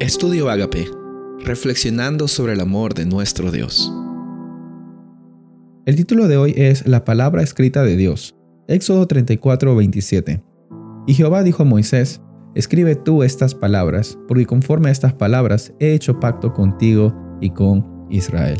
Estudio Agape, reflexionando sobre el amor de nuestro Dios. El título de hoy es La palabra escrita de Dios. Éxodo 34, 27. Y Jehová dijo a Moisés, Escribe tú estas palabras, porque conforme a estas palabras he hecho pacto contigo y con Israel.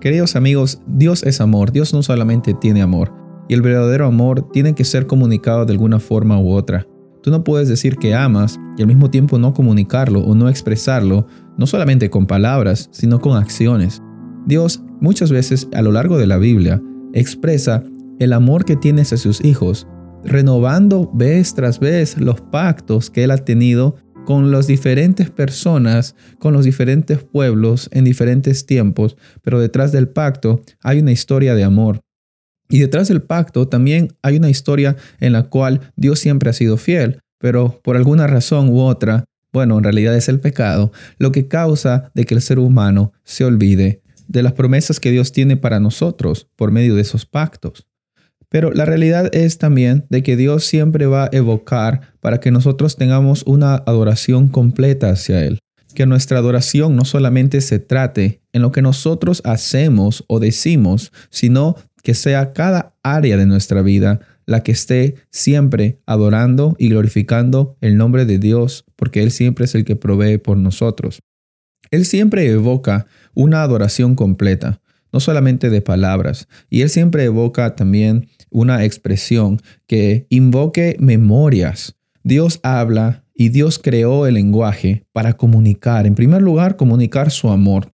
Queridos amigos, Dios es amor, Dios no solamente tiene amor, y el verdadero amor tiene que ser comunicado de alguna forma u otra. Tú no puedes decir que amas y al mismo tiempo no comunicarlo o no expresarlo, no solamente con palabras, sino con acciones. Dios muchas veces a lo largo de la Biblia expresa el amor que tiene hacia sus hijos, renovando vez tras vez los pactos que Él ha tenido con las diferentes personas, con los diferentes pueblos en diferentes tiempos, pero detrás del pacto hay una historia de amor. Y detrás del pacto también hay una historia en la cual Dios siempre ha sido fiel, pero por alguna razón u otra, bueno, en realidad es el pecado, lo que causa de que el ser humano se olvide de las promesas que Dios tiene para nosotros por medio de esos pactos. Pero la realidad es también de que Dios siempre va a evocar para que nosotros tengamos una adoración completa hacia Él. Que nuestra adoración no solamente se trate en lo que nosotros hacemos o decimos, sino que sea cada área de nuestra vida la que esté siempre adorando y glorificando el nombre de Dios, porque Él siempre es el que provee por nosotros. Él siempre evoca una adoración completa, no solamente de palabras, y Él siempre evoca también una expresión que invoque memorias. Dios habla y Dios creó el lenguaje para comunicar, en primer lugar, comunicar su amor.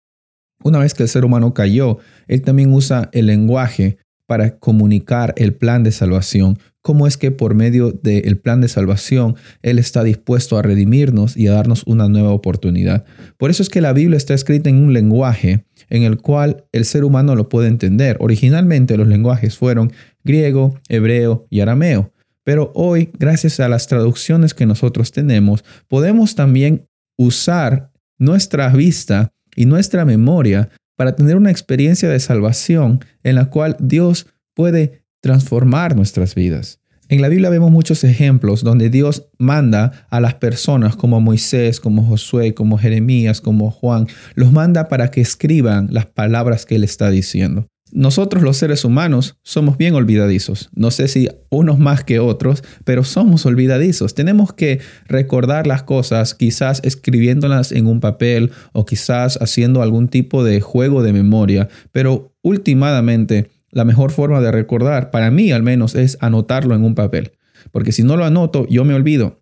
Una vez que el ser humano cayó, Él también usa el lenguaje para comunicar el plan de salvación. Cómo es que por medio del plan de salvación Él está dispuesto a redimirnos y a darnos una nueva oportunidad. Por eso es que la Biblia está escrita en un lenguaje en el cual el ser humano lo puede entender. Originalmente los lenguajes fueron griego, hebreo y arameo. Pero hoy, gracias a las traducciones que nosotros tenemos, podemos también usar nuestra vista y nuestra memoria para tener una experiencia de salvación en la cual Dios puede transformar nuestras vidas. En la Biblia vemos muchos ejemplos donde Dios manda a las personas como Moisés, como Josué, como Jeremías, como Juan, los manda para que escriban las palabras que Él está diciendo. Nosotros los seres humanos somos bien olvidadizos. No sé si unos más que otros, pero somos olvidadizos. Tenemos que recordar las cosas, quizás escribiéndolas en un papel o quizás haciendo algún tipo de juego de memoria, pero últimamente la mejor forma de recordar, para mí al menos, es anotarlo en un papel. Porque si no lo anoto, yo me olvido.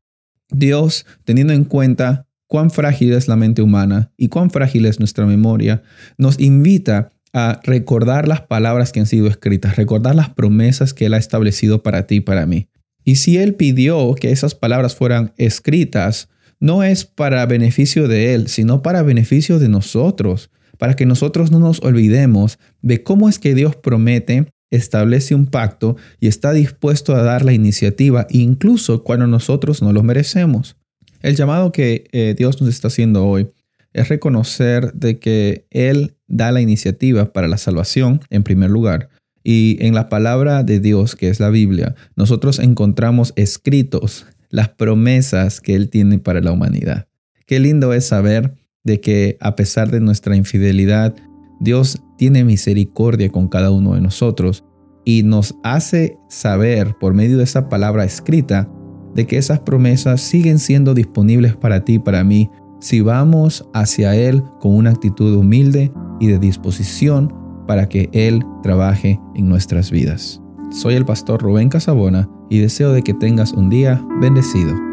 Dios, teniendo en cuenta cuán frágil es la mente humana y cuán frágil es nuestra memoria, nos invita a recordar las palabras que han sido escritas, recordar las promesas que Él ha establecido para ti y para mí. Y si Él pidió que esas palabras fueran escritas, no es para beneficio de Él, sino para beneficio de nosotros, para que nosotros no nos olvidemos de cómo es que Dios promete, establece un pacto y está dispuesto a dar la iniciativa, incluso cuando nosotros no lo merecemos. El llamado que eh, Dios nos está haciendo hoy es reconocer de que Él da la iniciativa para la salvación en primer lugar. Y en la palabra de Dios, que es la Biblia, nosotros encontramos escritos las promesas que Él tiene para la humanidad. Qué lindo es saber de que a pesar de nuestra infidelidad, Dios tiene misericordia con cada uno de nosotros y nos hace saber por medio de esa palabra escrita de que esas promesas siguen siendo disponibles para ti para mí si vamos hacia Él con una actitud humilde y de disposición para que Él trabaje en nuestras vidas. Soy el pastor Rubén Casabona y deseo de que tengas un día bendecido.